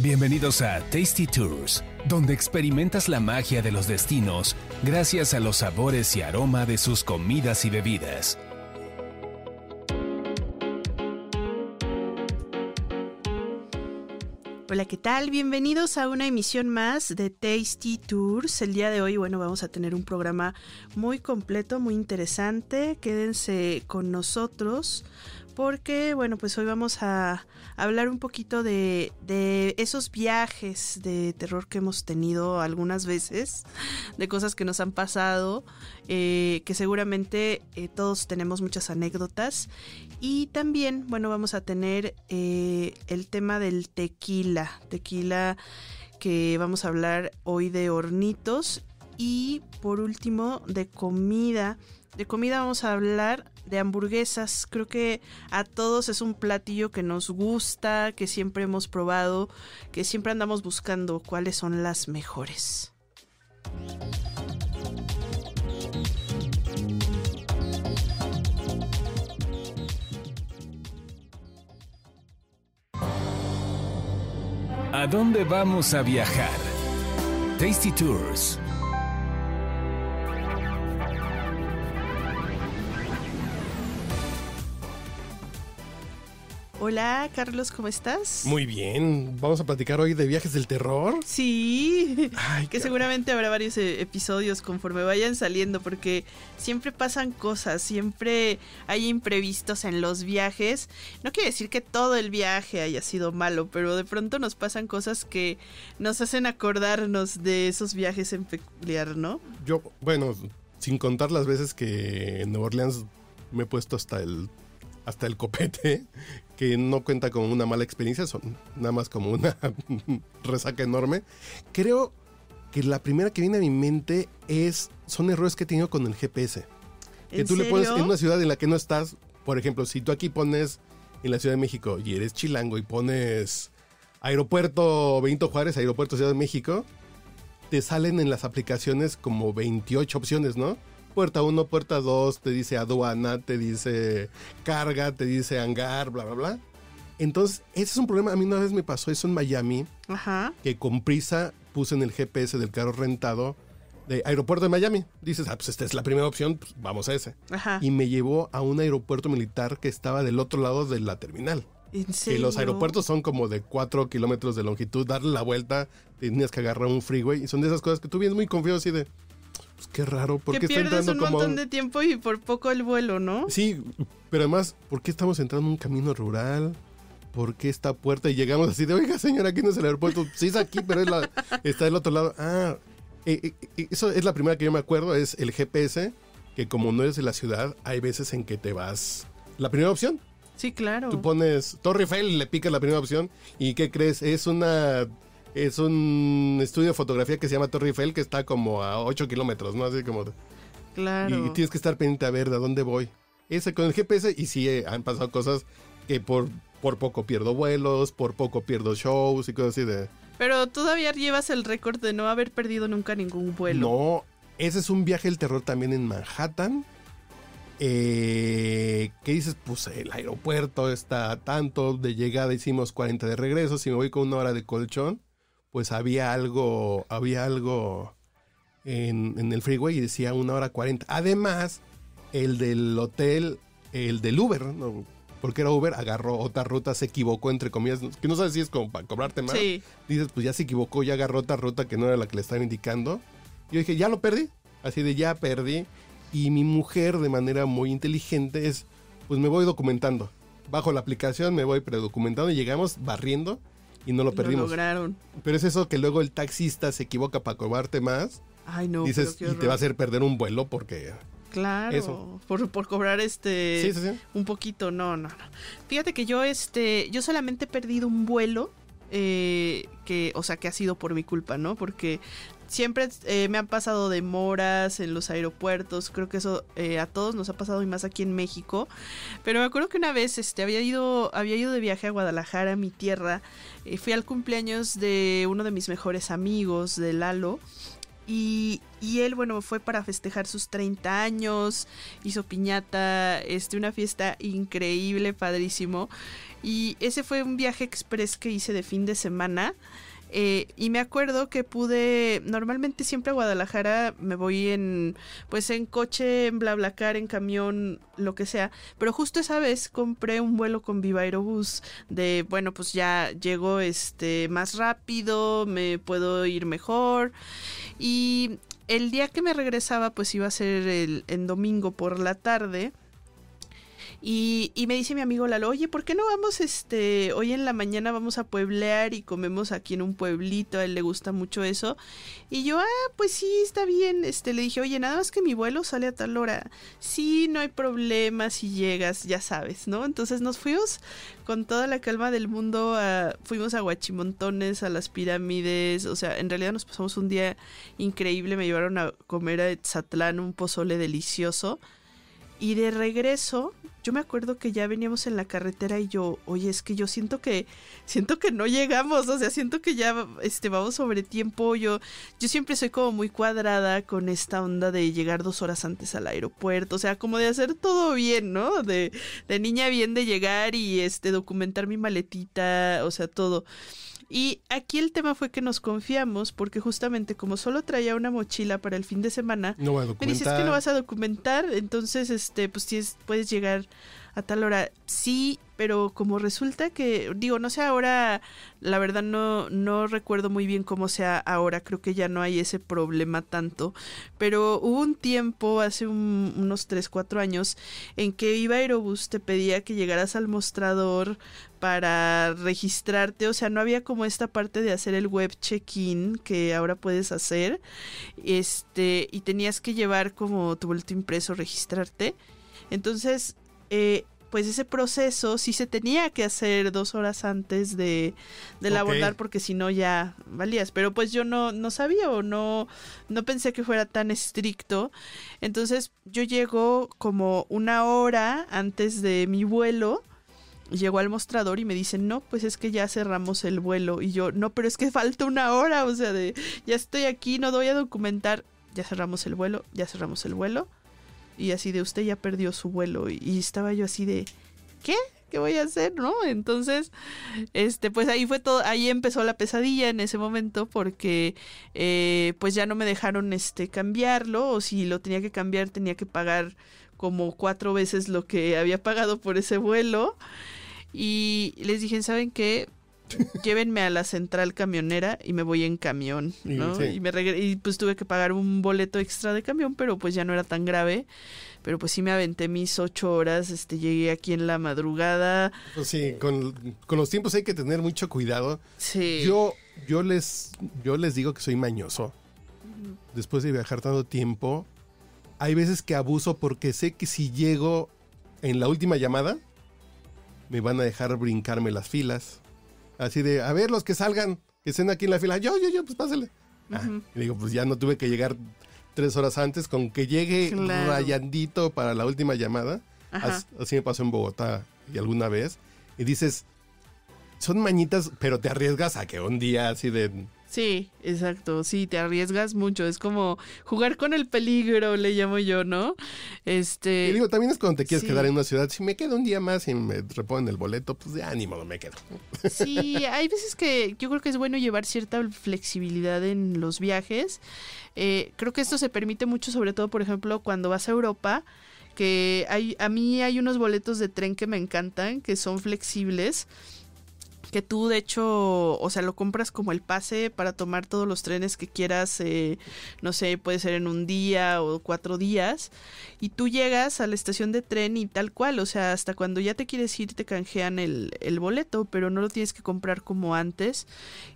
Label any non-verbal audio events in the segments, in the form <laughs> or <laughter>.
Bienvenidos a Tasty Tours, donde experimentas la magia de los destinos gracias a los sabores y aroma de sus comidas y bebidas. Hola, ¿qué tal? Bienvenidos a una emisión más de Tasty Tours. El día de hoy, bueno, vamos a tener un programa muy completo, muy interesante. Quédense con nosotros porque, bueno, pues hoy vamos a hablar un poquito de, esos viajes de terror que hemos tenido algunas veces, de cosas que nos han pasado, eh, que seguramente eh, todos tenemos muchas anécdotas. Y también, bueno, vamos a tener eh, el tema del tequila, tequila que vamos a hablar hoy de hornitos y por último de comida. De comida vamos a hablar de hamburguesas. Creo que a todos es un platillo que nos gusta, que siempre hemos probado, que siempre andamos buscando cuáles son las mejores. ¿A dónde vamos a viajar? Tasty Tours Hola, Carlos, ¿cómo estás? Muy bien. Vamos a platicar hoy de viajes del terror. Sí. que seguramente habrá varios eh, episodios conforme vayan saliendo, porque siempre pasan cosas, siempre hay imprevistos en los viajes. No quiere decir que todo el viaje haya sido malo, pero de pronto nos pasan cosas que nos hacen acordarnos de esos viajes en peculiar, ¿no? Yo, bueno, sin contar las veces que en Nueva Orleans me he puesto hasta el hasta el copete, que no cuenta como una mala experiencia, son nada más como una <laughs> resaca enorme. Creo que la primera que viene a mi mente es son errores que he tenido con el GPS. Que tú le pones en una ciudad en la que no estás, por ejemplo, si tú aquí pones en la Ciudad de México y eres chilango y pones aeropuerto Benito Juárez, aeropuerto Ciudad de México, te salen en las aplicaciones como 28 opciones, ¿no? Puerta 1, puerta 2, te dice aduana, te dice carga, te dice hangar, bla, bla, bla. Entonces, ese es un problema. A mí una vez me pasó eso en Miami, Ajá. que con prisa puse en el GPS del carro rentado de aeropuerto de Miami. Dices, ah, pues esta es la primera opción, pues vamos a ese. Ajá. Y me llevó a un aeropuerto militar que estaba del otro lado de la terminal. ¿En serio? los aeropuertos son como de 4 kilómetros de longitud, darle la vuelta, tenías que agarrar un freeway. Y son de esas cosas que tú vienes muy confiado así de, pues qué raro, porque está entrando un montón de tiempo y por poco el vuelo, ¿no? Sí, pero además, ¿por qué estamos entrando en un camino rural? ¿Por qué esta puerta? Y llegamos así de, oiga, señora, aquí no es el aeropuerto. Sí es aquí, pero es la, está del otro lado. Ah, eh, eh, eh, eso es la primera que yo me acuerdo, es el GPS, que como no eres de la ciudad, hay veces en que te vas... La primera opción. Sí, claro. Tú pones Torre Eiffel, le picas la primera opción y ¿qué crees? Es una es un estudio de fotografía que se llama Torre Eiffel que está como a 8 kilómetros, ¿no? Así como... Claro. Y, tienes que estar pendiente a ver de dónde voy. Ese con el GPS y sí eh, han pasado cosas que por, por poco pierdo vuelos, por poco pierdo shows y cosas así de... Pero todavía llevas el récord de no haber perdido nunca ningún vuelo. No, ese es un viaje del terror también en Manhattan. Eh, ¿Qué dices? Pues el aeropuerto está tanto de llegada, hicimos 40 de regreso. Si me voy con una hora de colchón, pues había algo, había algo en, el freeway y decía una hora cuarenta. Además, el del hotel, el del Uber, porque era Uber, agarró otra ruta, se equivocó, entre comillas, que no sabes si es como para cobrarte más. Dices, pues ya se equivocó, ya agarró otra ruta que no era la que le estaban indicando. Yo dije, ya lo perdí, así de ya perdí. Y mi mujer, de manera muy inteligente, es, pues me voy documentando. Bajo la aplicación me voy predocumentando y llegamos barriendo y no lo perdimos. Lo lograron. Pero es eso que luego el taxista se equivoca para cobrarte más. Ay, no. Dices, y te va a hacer perder un vuelo porque. Claro, eso. Por, por cobrar este un poquito, no, no, no. Fíjate que yo este, yo solamente he perdido un vuelo eh, que, o sea, que ha sido por mi culpa, ¿no? Porque siempre eh, me han pasado demoras en los aeropuertos, creo que eso eh, a todos nos ha pasado y más aquí en México. Pero me acuerdo que una vez este, había, ido, había ido de viaje a Guadalajara, mi tierra, y fui al cumpleaños de uno de mis mejores amigos, de Lalo. Y, y, él, bueno, fue para festejar sus 30 años, hizo piñata, este, una fiesta increíble, padrísimo. Y ese fue un viaje express que hice de fin de semana. Eh, y me acuerdo que pude, normalmente siempre a Guadalajara me voy en, pues en coche, en BlaBlaCar, en camión, lo que sea. Pero justo esa vez compré un vuelo con Viva Aerobús de, bueno, pues ya llego este más rápido, me puedo ir mejor. Y el día que me regresaba, pues iba a ser el, en domingo por la tarde. Y, y, me dice mi amigo Lalo, oye, ¿por qué no vamos, este, hoy en la mañana vamos a pueblear y comemos aquí en un pueblito? A él le gusta mucho eso. Y yo, ah, pues sí, está bien. Este, le dije, oye, nada más que mi vuelo sale a tal hora. Sí, no hay problema si llegas, ya sabes, ¿no? Entonces nos fuimos con toda la calma del mundo, a, fuimos a Guachimontones, a las pirámides, o sea, en realidad nos pasamos un día increíble, me llevaron a comer a Etzatlán un pozole delicioso. Y de regreso, yo me acuerdo que ya veníamos en la carretera y yo, oye, es que yo siento que, siento que no llegamos, o sea, siento que ya este, vamos sobre tiempo. Yo, yo siempre soy como muy cuadrada con esta onda de llegar dos horas antes al aeropuerto, o sea, como de hacer todo bien, ¿no? De, de niña bien de llegar y este documentar mi maletita, o sea, todo. Y aquí el tema fue que nos confiamos porque justamente como solo traía una mochila para el fin de semana, no voy a me dices que no vas a documentar, entonces este pues tienes, puedes llegar a tal hora. Sí, pero como resulta que, digo, no sé ahora, la verdad no, no recuerdo muy bien cómo sea ahora, creo que ya no hay ese problema tanto, pero hubo un tiempo, hace unos 3, 4 años, en que iba Aerobús, te pedía que llegaras al mostrador para registrarte, o sea, no había como esta parte de hacer el web check-in que ahora puedes hacer, este, y tenías que llevar como tu boleto impreso, registrarte. Entonces, eh, pues ese proceso sí se tenía que hacer dos horas antes de, de la abordar porque si no ya valías. Pero pues yo no, no sabía o no, no pensé que fuera tan estricto. Entonces yo llego como una hora antes de mi vuelo. Llegó al mostrador y me dicen, no, pues es que ya cerramos el vuelo. Y yo, no, pero es que falta una hora. O sea, de ya estoy aquí, no doy a documentar. Ya cerramos el vuelo, ya cerramos el vuelo y así de usted ya perdió su vuelo y, estaba yo así de ¿qué? ¿Qué voy a hacer? ¿No? Entonces, este, pues ahí fue todo, ahí empezó la pesadilla en ese momento porque eh, pues ya no me dejaron este cambiarlo, o si lo tenía que cambiar tenía que pagar como cuatro veces lo que había pagado por ese vuelo. Y les dije, ¿saben qué? <laughs> llévenme a la central camionera y me voy en camión, ¿no? Y, me y pues tuve que pagar un boleto extra de camión, pero pues ya no era tan grave. Pero pues sí me aventé mis ocho horas, este, llegué aquí en la madrugada. Pues sí, con, los tiempos hay que tener mucho cuidado. Sí. Yo, yo, les, yo les digo que soy mañoso. Después de viajar tanto tiempo, hay veces que abuso porque sé que si llego en la última llamada, me van a dejar brincarme las filas Así de, a ver, los que salgan, que estén aquí en la fila. Yo, yo, yo, pues pásale. Ah, y digo, pues ya no tuve que llegar tres horas antes, con que llegue rayandito para la última llamada. Así, me pasó en Bogotá y alguna vez. Y dices, son mañitas, pero te arriesgas a que un día así de Sí, exacto, sí, te arriesgas mucho, es como jugar con el peligro, le llamo yo, ¿no? Este... Y digo, también es cuando te quieres quedar en una ciudad, si me quedo un día más y me reponen el boleto, pues de ánimo, no me quedo. Sí, hay veces que yo creo que es bueno llevar cierta flexibilidad en los viajes, eh, creo que esto se permite mucho, sobre todo, por ejemplo, cuando vas a Europa, que hay, a mí hay unos boletos de tren que me encantan, que son flexibles, que tú de hecho, o sea, lo compras como el pase para tomar todos los trenes que quieras, eh, no sé, puede ser en un día o cuatro días, y tú llegas a la estación de tren y tal cual, o sea, hasta cuando ya te quieres ir te canjean el, el boleto, pero no lo tienes que comprar como antes,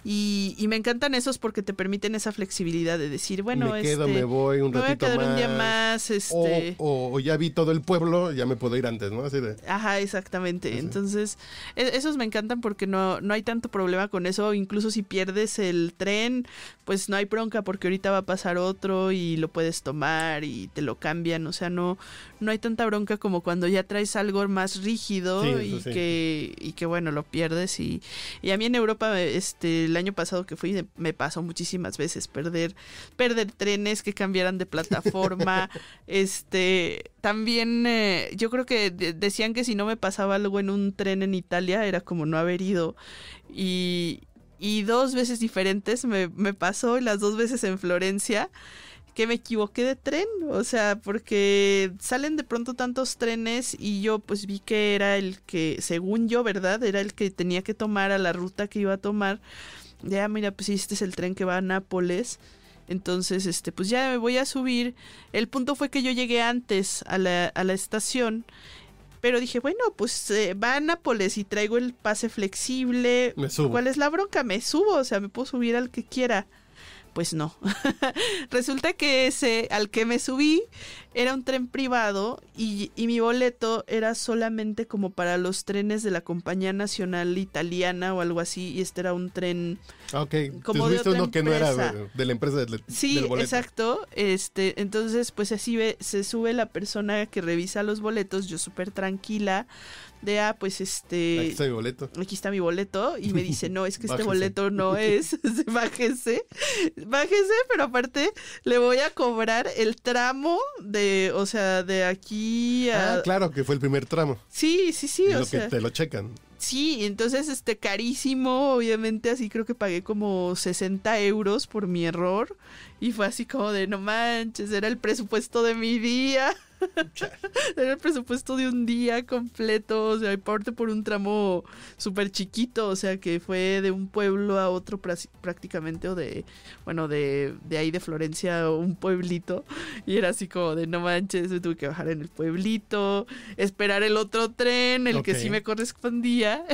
y, y, me encantan esos porque te permiten esa flexibilidad de decir, bueno, me quedo, me este, voy un ratito voy a más, un día más, este... O, ya vi todo el pueblo, ya me puedo ir antes, ¿no? Así de... Ajá, exactamente, entonces, e, esos me encantan porque no no, hay tanto problema con eso. Incluso si pierdes el tren, pues no hay bronca porque ahorita va a pasar otro y lo puedes tomar y te lo cambian. O sea, no, no hay tanta bronca como cuando ya traes algo más rígido y que, y que bueno, lo pierdes. Y, y a mí en Europa, este, el año pasado que fui, me pasó muchísimas veces perder, perder trenes que cambiaran de plataforma, <laughs> este también eh, yo creo que decían que si no me pasaba algo en un tren en Italia era como no haber ido. Y, y dos veces diferentes me, me pasó, las dos veces en Florencia que me equivoqué de tren, o sea, porque salen de pronto tantos trenes y yo pues vi que era el que, según yo, ¿verdad? Era el que tenía que tomar a la ruta que iba a tomar. Ya, mira, pues este es el tren que va a Nápoles. Entonces, este, pues ya me voy a subir. El punto fue que yo llegué antes a la, a la estación. Pero dije, bueno, pues eh, va a Nápoles y traigo el pase flexible. Me subo. ¿Cuál es la bronca? Me subo, o sea, me puedo subir al que quiera. Pues no. <laughs> Resulta que ese al que me subí era un tren privado y, mi boleto era solamente como para los trenes de la compañía nacional italiana o algo así y este era un tren ah, ok. Como de uno que no era de, la empresa del, sí exacto. Este entonces pues así ve, se sube la persona que revisa los boletos yo súper tranquila de, ah, pues este... Aquí está mi boleto. Aquí está mi boleto. Y me dice, no, es que este boleto no <laughs> es. <laughs> bájese. Bájese, pero aparte le voy a cobrar el tramo de, o sea, de aquí a... Ah, claro, que fue el primer tramo. Sí, sí, sí. o lo sea... que te lo checan. Sí, entonces, este, carísimo, obviamente, así creo que pagué como 60 euros por mi error. Y fue así como de, no manches, era el presupuesto de mi día. <laughs> Era el presupuesto de un día completo, o sea, parte por un tramo súper chiquito, o sea, que fue de un pueblo a otro prácticamente, o de, bueno, de, de ahí de Florencia, un pueblito, y era así como de no manches, me tuve que bajar en el pueblito, esperar el otro tren, el que sí me correspondía,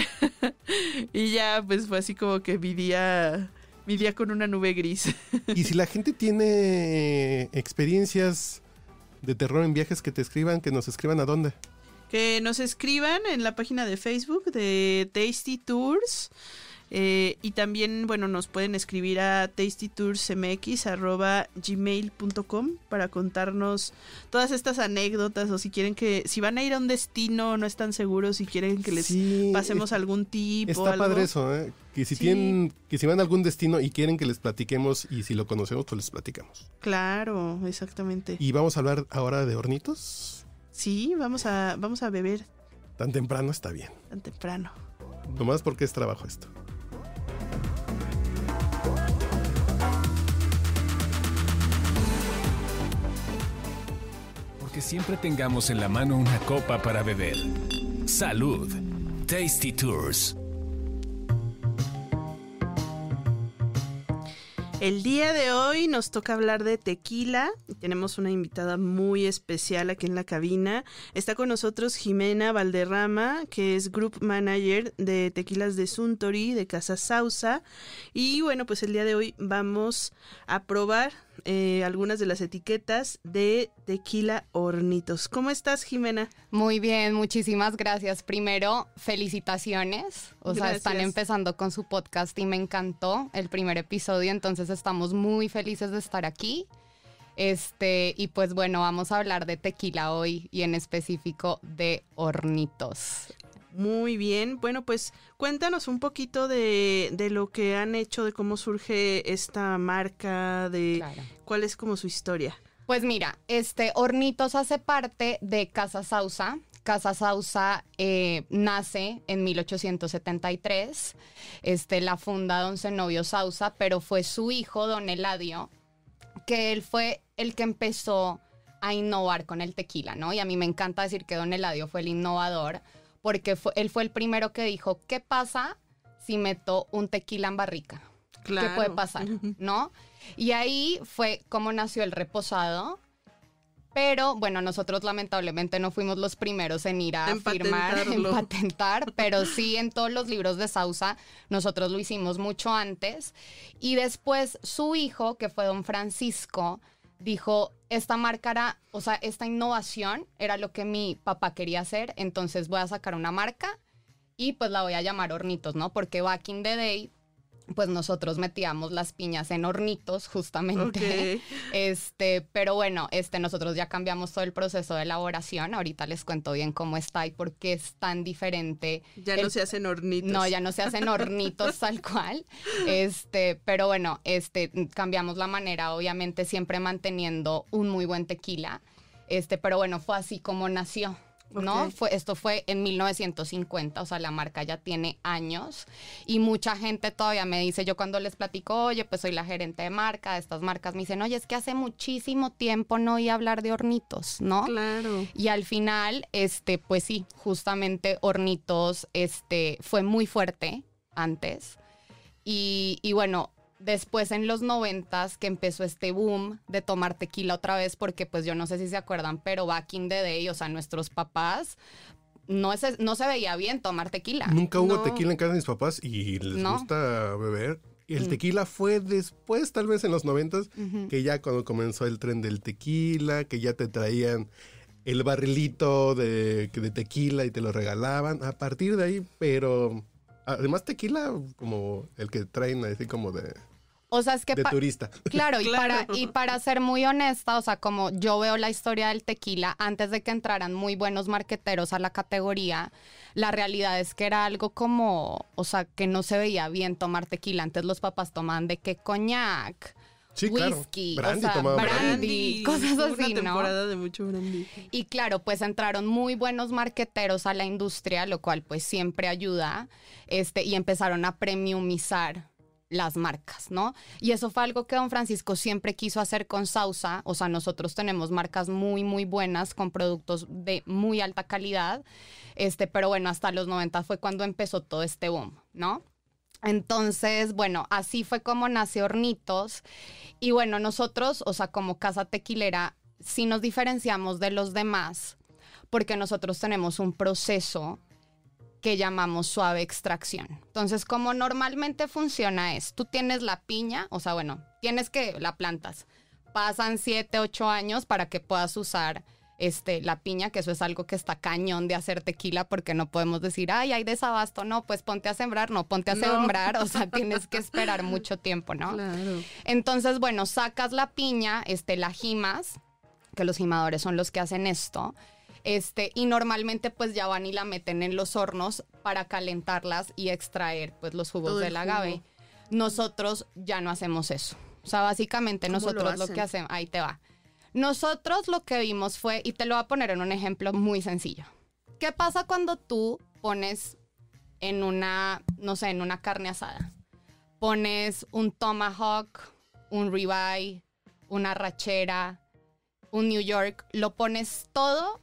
<laughs> y ya, pues fue así como que mi día mi día con una nube gris. y si la gente tiene experiencias de terror en viajes que te escriban, que nos escriban a dónde. Que nos escriban en la página de Facebook de Tasty Tours. Eh, y también, bueno, nos pueden escribir a tastytoursmx.gmail.com para contarnos todas estas anécdotas o si quieren que, si van a ir a un destino, no están seguros, si quieren que les pasemos algún tip Está padre eso, ¿eh? Que si tienen, que si van a algún destino y quieren que les platiquemos y si lo conocemos, pues les platicamos. Claro, exactamente. ¿Y vamos a hablar ahora de hornitos? Sí, vamos a, vamos a beber. Tan temprano está bien. Tan temprano. Nomás porque es trabajo esto. Porque siempre tengamos en la mano una copa para beber. Salud. Tasty Tours. El día de hoy nos toca hablar de tequila. Tenemos una invitada muy especial aquí en la cabina. Está con nosotros Jimena Valderrama, que es Group Manager de Tequilas de Suntory, de Casa Sausa. Y bueno, pues el día de hoy vamos a probar eh, algunas de las etiquetas de tequila hornitos. ¿Cómo estás, Jimena? Muy bien, muchísimas gracias. Primero, felicitaciones. O sea, están empezando con su podcast y me encantó el primer episodio, entonces estamos muy felices de estar aquí. Este, y pues bueno, vamos a hablar de tequila hoy y en específico de hornitos. Muy bien, bueno, pues cuéntanos un poquito de, lo que han hecho, de cómo surge esta marca, de cuál es como su historia. Pues mira, este Hornitos hace parte de Casa Sausa. Casa Sausa eh, nace en 1873. Este, la funda don Zenobio Sausa, pero fue su hijo, don Eladio, que él fue el que empezó a innovar con el tequila, ¿no? Y a mí me encanta decir que don Eladio fue el innovador porque él fue el primero que dijo, ¿qué pasa si meto un tequila en barrica? ¿Qué puede pasar? ¿No? Y ahí fue como nació el reposado. Pero bueno, nosotros lamentablemente no fuimos los primeros en ir a firmar, <laughs> en patentar, pero sí <laughs> en todos los libros de Sausa nosotros lo hicimos mucho antes. Y después su hijo, que fue don Francisco, dijo, esta marca era, o sea, esta innovación era lo que mi papá quería hacer, entonces voy a sacar una marca y pues la voy a llamar Hornitos, ¿no? Porque back in the day pues nosotros metíamos las piñas en hornitos justamente. <laughs> Este, pero bueno, este nosotros ya cambiamos todo el proceso de elaboración. Ahorita les cuento bien cómo está y por qué es tan diferente. Ya no se hacen hornitos. No, ya no se hacen hornitos <laughs> tal cual. Este, pero bueno, este cambiamos la manera, obviamente siempre manteniendo un muy buen tequila. Este, pero bueno, fue así como nació. ¿No? Fue, esto fue en 1950, o sea, la marca ya tiene años y mucha gente todavía me dice, yo cuando les platico, oye, pues soy la gerente de marca de estas marcas, me dicen, oye, es que hace muchísimo tiempo no oí hablar de hornitos, ¿no? Claro. Y al final, este, pues sí, justamente Hornitos, este, fue muy fuerte antes. Y, y bueno, después en los noventas que empezó este boom de tomar tequila otra vez, porque pues yo no sé si se acuerdan, pero back in the day, o sea, nuestros papás, no, es, no se veía bien tomar tequila. Nunca hubo No. tequila en casa de mis papás y les No. gusta beber. Y el Mm. tequila fue después, tal vez en los noventas, Ujú. que ya cuando comenzó el tren del tequila, que ya te traían el barrilito de, de tequila y te lo regalaban. A partir de ahí, pero además tequila como el que traen así como de, O sea, es que... de turista. Claro, y, Claro. Para, y para ser muy honesta, o sea, como yo veo la historia del tequila, antes de que entraran muy buenos marqueteros a la categoría, la realidad es que era algo como, o sea, que no se veía bien tomar tequila. Antes los papás tomaban de qué coñac, Sí, claro. whisky, Brandy o sea, brandy, brandy. cosas así, Una ¿no? temporada de mucho brandy. Y claro, pues entraron muy buenos marqueteros a la industria, lo cual pues siempre ayuda, este, y empezaron a premiumizar las marcas, ¿no? Y eso fue algo que don Francisco siempre quiso hacer con Sausa, o sea, nosotros tenemos marcas muy, muy buenas con productos de muy alta calidad, este, pero bueno, hasta los 90 fue cuando empezó todo este boom, ¿no? Entonces, bueno, así fue como nació Hornitos. Y bueno, nosotros, o sea, como casa tequilera, sí nos diferenciamos de los demás porque nosotros tenemos un proceso que llamamos suave extracción. Entonces, como normalmente funciona es, tú tienes la piña, o sea, bueno, tienes que la plantas. Pasan 7, 8 años para que puedas usar este, la piña, que eso es algo que está cañón de hacer tequila, porque no podemos decir, ay, hay desabasto, no, pues ponte a sembrar, no, ponte a No. sembrar, o sea, <laughs> tienes que esperar mucho tiempo, ¿no? Claro. Entonces, bueno, sacas la piña, este, la gimas, que los gimadores son los que hacen esto, este, y normalmente pues ya van y la meten en los hornos para calentarlas y extraer pues los jugos Todo el del agave. jugo. Nosotros ya no hacemos eso. O sea, básicamente ¿Cómo lo nosotros lo, hacen? que hacemos, ahí te va. Nosotros lo que vimos fue, y te lo voy a poner en un ejemplo muy sencillo. ¿Qué pasa cuando tú pones en una, no sé, en una carne asada? Pones un tomahawk, un ribeye, una rachera, un New York, lo pones todo,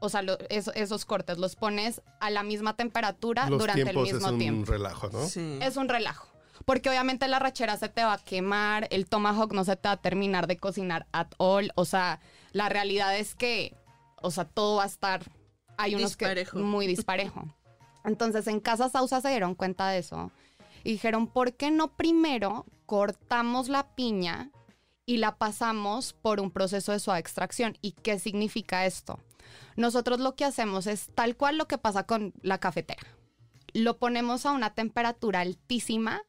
o sea, lo- eso- esos cortes los pones a la misma temperatura Los durante el tiempos mismo es un tiempo. relajo, ¿no? Sí. Es un relajo. Porque obviamente la rachera se te va a quemar, el tomahawk no se te va a terminar de cocinar at all. O sea, la realidad es que, o sea, todo va a estar. Hay unos Disparejo. que muy disparejo. <laughs> Entonces, en Casa Sausa se dieron cuenta de eso y dijeron, ¿por qué no primero cortamos la piña y la pasamos por un proceso de suave extracción? ¿Y qué significa esto? Nosotros lo que hacemos es tal cual lo que pasa con la cafetera lo ponemos a una temperatura altísima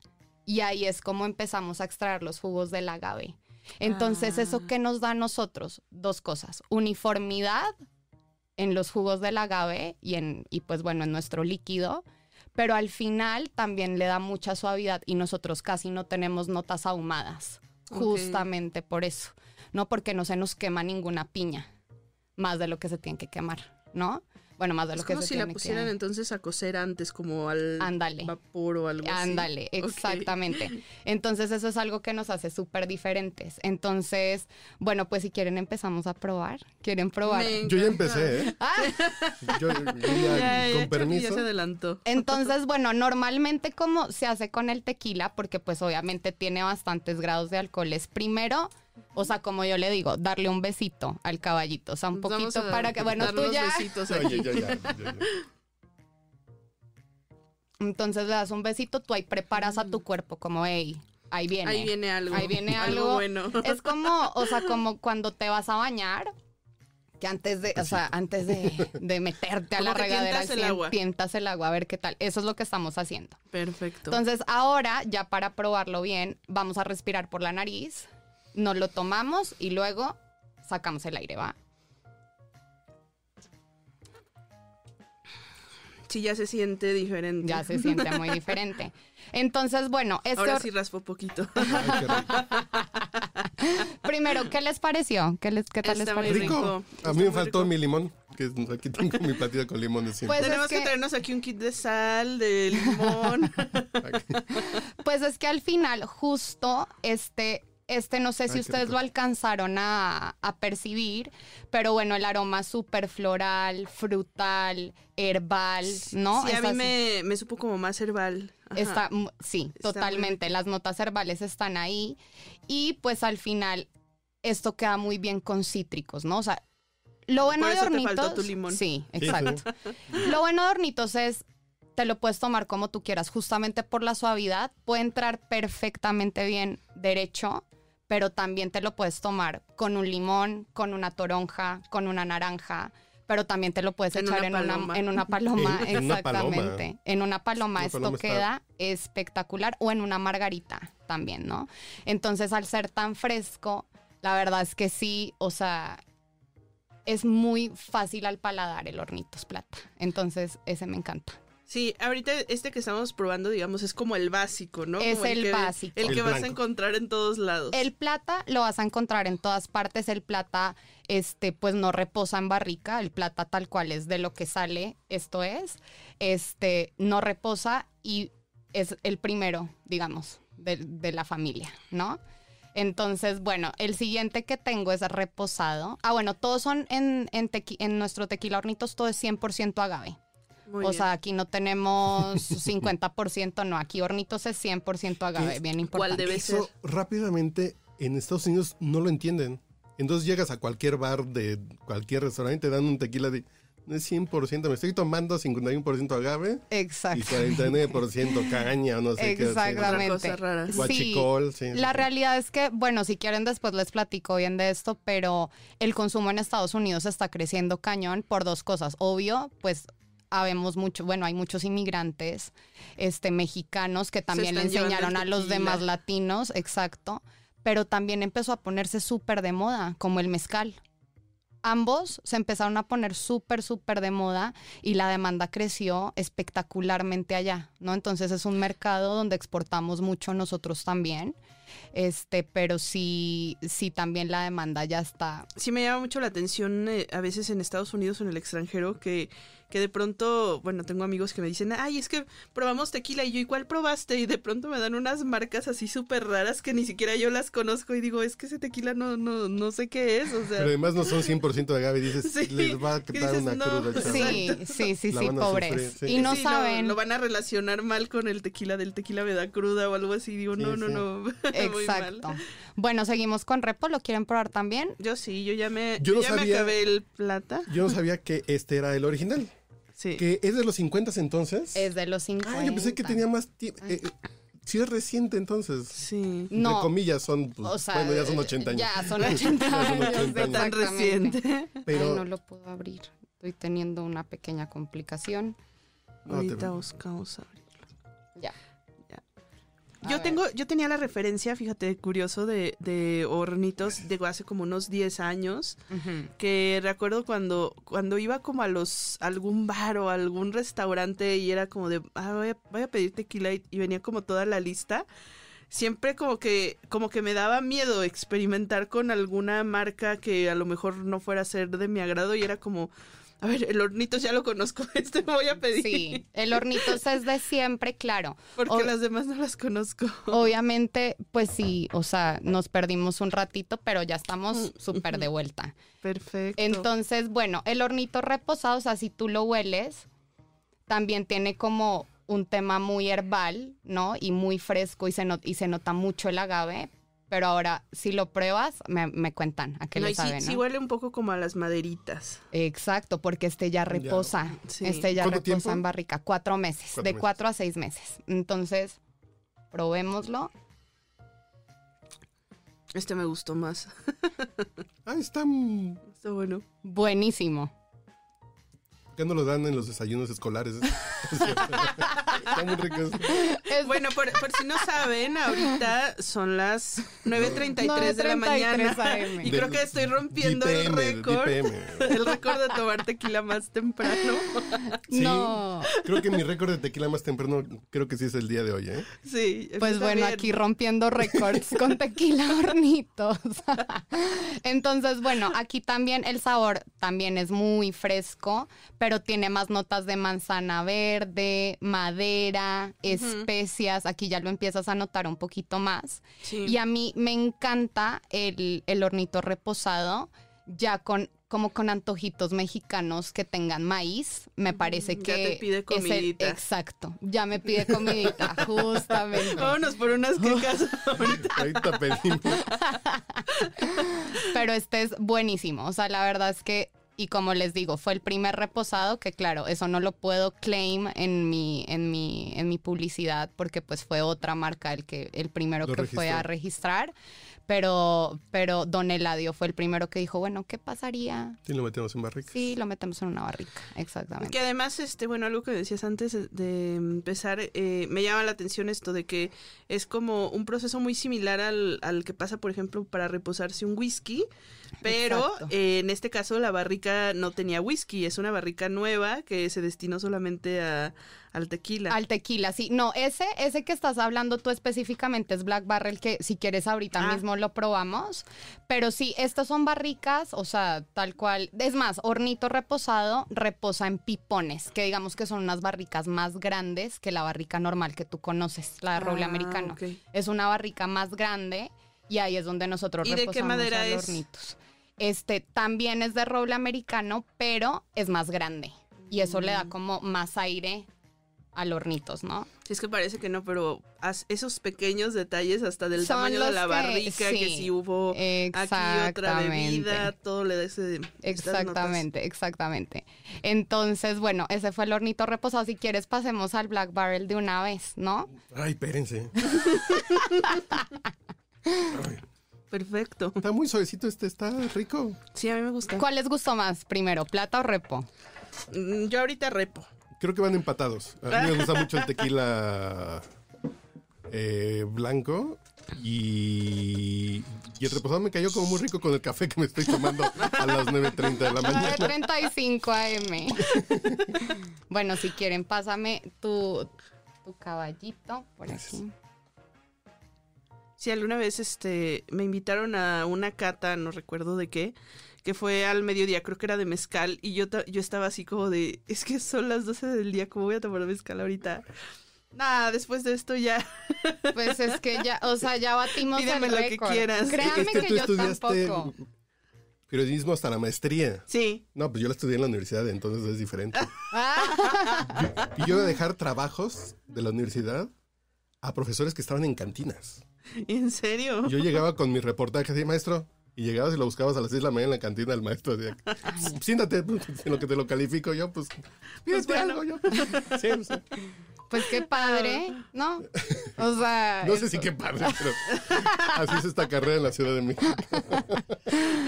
y ahí es como empezamos a extraer los jugos del agave. Entonces, Ah. ¿eso qué nos da a nosotros? Dos cosas. Uniformidad en los jugos del agave y, en, y pues bueno, en nuestro líquido, pero al final también le da mucha suavidad y nosotros casi no tenemos notas ahumadas, justamente por eso, ¿no? Porque no se nos quema ninguna piña, más de lo que se tiene que quemar, ¿no? Bueno, más de Es lo que como se si la pusieran que... entonces a cocer antes, como al Ándale. vapor o algo así. Ándale, exactamente. <laughs> Entonces eso es algo que nos hace súper diferentes. Entonces, bueno, pues si quieren empezamos a probar. ¿Quieren probar? Yo ya empecé, ¿eh? <laughs> Ah, Yo, yo ya, Ya, ya, con permiso. Ya se adelantó. <laughs> entonces, bueno, normalmente como se hace con el tequila, porque pues obviamente tiene bastantes grados de alcohol, es primero, o sea, como yo le digo, darle un besito al caballito, o sea, un vamos poquito a para que, bueno, tú ya... besitos Oye, aquí. yo ya, yo ya. Entonces le das un besito, tú ahí preparas a tu cuerpo como, hey, ahí viene. Ahí viene algo. Ahí viene algo. bueno. <laughs> Es como, o sea, como cuando te vas a bañar, que antes de, o sea, antes de, de meterte a Como la regadera, tientas el sí, agua. tientas el agua, a ver qué tal. Eso es lo que estamos haciendo. Perfecto. Entonces, ahora, ya para probarlo bien, vamos a respirar por la nariz, nos lo tomamos y luego sacamos el aire, ¿va? sí, ya se siente diferente. Ya se siente muy <laughs> diferente. Entonces, bueno, este Ahora hor- sí raspo poquito. <laughs> <laughs> Primero, ¿qué les pareció? ¿Qué, les, qué tal Está les pareció? Rico. A Está mí me faltó rico. mi limón, que aquí tengo mi platito con limón de siempre. Pues Tenemos es que... que- traernos aquí un kit de sal, de limón. Pues es que al final, justo este, este no sé si ustedes lo alcanzaron a, a percibir, pero bueno, el aroma súper floral, frutal, herbal, ¿no? sí, a mí me, me supo como más herbal. Ajá. Está, sí, Está muy totalmente. Las notas herbales están ahí. Y pues al final, esto queda muy bien con cítricos, ¿no? O sea, lo bueno Por de te hornitos. faltó tu limón. Sí, Sí, exacto. Lo bueno de hornitos es. Te lo puedes tomar como tú quieras, justamente por la suavidad. Puede entrar perfectamente bien derecho, pero también te lo puedes tomar con un limón, con una toronja, con una naranja, pero también te lo puedes En echar una en una, paloma. en una <laughs> paloma. En- en una paloma. exactamente. En una paloma Una esto paloma está- queda espectacular o en una margarita también, ¿no? Entonces, al ser tan fresco, la verdad es que sí, o sea, es muy fácil al paladar el hornitos plata. Entonces, ese me encanta. Sí, ahorita este que estamos probando, digamos, es como el básico, ¿no? Es Como el que- básico. El que El vas a encontrar en todos lados. El plata lo vas a encontrar en todas partes. El plata, este, pues no reposa en barrica. El plata tal cual es de lo que sale, esto es. Este, no reposa y es el primero, digamos, de, de la familia, ¿no? Entonces, bueno, el siguiente que tengo es reposado. Ah, bueno, todos son en, en, tequi- en nuestro tequila hornitos, todo es 100% agave. Muy o bien. sea, aquí no tenemos 50%, no, aquí hornitos es 100% agave, ¿Qué? bien ¿Cuál importante. debe ser? Eso rápidamente en Estados Unidos no lo entienden. Entonces llegas a cualquier bar de cualquier restaurante, te dan un tequila de no es 100%, me estoy tomando 51% agave y Exacto. 49% caña o no sé qué. Exactamente. rara. Sí. Guachicol, sí. La realidad es que, bueno, si quieren después les platico bien de esto, pero el consumo en Estados Unidos está creciendo cañón por dos cosas. Obvio, pues habemos mucho, bueno, hay muchos inmigrantes este, mexicanos que también le enseñaron a los demás latinos, exacto, pero también empezó a ponerse súper de moda, como el mezcal. Ambos se empezaron a poner súper, súper de moda y la demanda creció espectacularmente allá, ¿no? Entonces es un mercado donde exportamos mucho nosotros también, este, pero sí, sí también la demanda ya está. Sí me llama mucho la atención eh, a veces en Estados Unidos o en el extranjero que, que de pronto, bueno, tengo amigos que me dicen, ay, es que probamos tequila y yo, ¿y cuál probaste? Y de pronto me dan unas marcas así súper raras que ni siquiera yo las conozco y digo, es que ese tequila no, no, no sé qué es, o sea... Pero además no son 100% de agave, dices, Sí, les va a una no. cruda. Sí, sí, sí, sí, pobres. sufrir, sí. Y no Sí, saben. Lo, van a relacionar mal con el tequila del tequila me da cruda o algo así. Digo, Sí, no, no, sí. <laughs> Muy Exacto. mal. Bueno, seguimos con Repo, ¿lo quieren probar también? Yo sí, yo ya me, Yo no ya me sabía- acabé el plata. Yo no sabía que este era el original. Sí. Que es de los 50 entonces. Es de los 50. Ah, yo pensé que tenía más tiempo. sí es reciente entonces. Sí. No. Entre comillas son, pues, O sea, bueno, ya son 80 años. Ya son 80 <laughs> Ya son años. 80 años. Tan exactamente. reciente. Pero Ay, no lo puedo abrir. Estoy teniendo una pequeña complicación. No, te- Ahorita buscamos abrirlo. Ya. Ya. A Yo ver. tengo, yo tenía la referencia, fíjate, curioso, de, de hornitos de hace como unos 10 años. Que recuerdo cuando, cuando iba como a los algún bar o algún restaurante y era como de ah, voy, a, voy a pedir tequila y, y venía como toda la lista. Siempre como que, como que me daba miedo experimentar con alguna marca que a lo mejor no fuera a ser de mi agrado y era como, a ver, el hornito ya lo conozco, <laughs> este voy a pedir. Sí, el hornitos es de siempre, claro. Porque O- las demás no las conozco. <laughs> Obviamente, pues sí, o sea, nos perdimos un ratito, pero ya estamos súper de vuelta. Perfecto. Entonces, bueno, el hornito reposado, o sea, si tú lo hueles, también tiene como un tema muy herbal, ¿no? Y muy fresco y se, not- y se nota mucho el agave. Pero ahora, si lo pruebas, me, me cuentan a qué No, le sí, sabe, sí ¿no? huele un poco como a las maderitas. Exacto, porque este ya reposa. Sí. Este ya ¿Cuánto reposa tiempo? en barrica. Cuatro meses. Cuatro de meses. cuatro a seis meses. Entonces, probémoslo. Este me gustó más. Ah, está. Está bueno. Buenísimo. ¿Qué no lo dan en los desayunos escolares? <laughs> Está muy rico. <laughs> Bueno, por, por si no saben, ahorita son las 9.33 de la 9:33 mañana. AM. Y creo que estoy rompiendo el récord. El récord de tomar tequila más temprano. <laughs> Sí, No. Creo que mi récord de tequila más temprano, creo que sí es el día de hoy, ¿eh? Sí. Pues bueno, bien. aquí rompiendo récords con tequila hornitos. Entonces, bueno, aquí también el sabor también es muy fresco, pero tiene más notas de manzana verde, madera, especias. Aquí ya lo empiezas a notar un poquito más. Sí. Y a mí me encanta el, el hornito reposado, ya con como con antojitos mexicanos que tengan maíz, me parece ya que te pide el- comidita. exacto, ya me pide comidita, <laughs> justamente. Vámonos por unas quecas <laughs> ahorita. Ahorita pedimos. Pero este es buenísimo, o sea, la verdad es que y como les digo, fue el primer reposado que claro, eso no lo puedo claim en mi en mi en mi publicidad porque pues fue otra marca el que el primero Lo que fue a registrar, pero pero Don Eladio fue el primero que dijo, bueno, ¿qué pasaría? Sí, lo metemos en barrica. Sí, lo metemos en una barrica, exactamente. Que además, este, bueno, algo que decías antes de empezar, eh, me llama la atención esto de que es como un proceso muy similar al, al que pasa, por ejemplo, para reposarse un whisky, pero eh, en este caso la barrica no tenía whisky, es una barrica nueva que se destinó solamente a, al tequila. Al tequila, sí. No, ese, ese que estás hablando tú específicamente es Black Barrel, que si quieres ahorita Ah. mismo lo probamos. Pero sí, estas son barricas, o sea, tal cual. Es más, hornito reposado reposa en pipones, que digamos que son unas barricas más grandes que la barrica normal que tú conoces, la de roble Ah, americano. Es una barrica más grande y ahí es donde nosotros ¿Y de qué reposamos madera al es? hornitos. Este también es de roble americano, pero es más grande. Y eso le Mm. da como más aire al hornitos, ¿no? Sí, es que parece que no, pero esos pequeños detalles hasta del Son tamaño de la que- barrica, que sí, si hubo aquí otra exactamente. bebida, todo le da ese... Exactamente, exactamente. Entonces, bueno, ese fue el hornito reposado. Si quieres, pasemos al Black Barrel de una vez, ¿no? Ay, espérense. Ay, <laughs> Perfecto. está muy suavecito este, está rico. Sí, a mí me gusta. ¿Cuál les gustó más primero, plata o repo? Mm, Yo ahorita repo. Creo que van empatados. A mí me gusta mucho el tequila eh, blanco y, y el reposado me cayó como muy rico con el café que me estoy tomando a las 9.30 de la mañana. 9.35 AM. bueno, si quieren, pásame tu, tu caballito por aquí. Sí, alguna vez este me invitaron a una cata, no recuerdo de qué, que fue al mediodía, creo que era de mezcal, y yo, yo estaba así como de, es que son las 12 del día, ¿cómo voy a tomar mezcal ahorita? Nada, después de esto ya. <laughs> Pues es que ya, o sea, ya batimos Pídeme el lo que récord. quieras. Créanme Es que que, tú yo estudiaste tampoco. periodismo hasta la maestría. Sí. No, pues yo la estudié en la universidad, entonces es diferente. Ah, <laughs> Y yo iba a dejar trabajos de la universidad a profesores que estaban en cantinas. ¿En serio? Yo llegaba con mi reportaje así, maestro, y llegabas y lo buscabas a las 6 de la mañana en la cantina del maestro. Así, siéntate, pues, <laughs> en lo que te lo califico yo, pues, pídete bueno. algo, yo. pues, <laughs> sí, sí. Pues qué padre, ¿no? <laughs> O sea, No sé eso. si qué padre, pero <laughs> así es esta carrera en la Ciudad de México.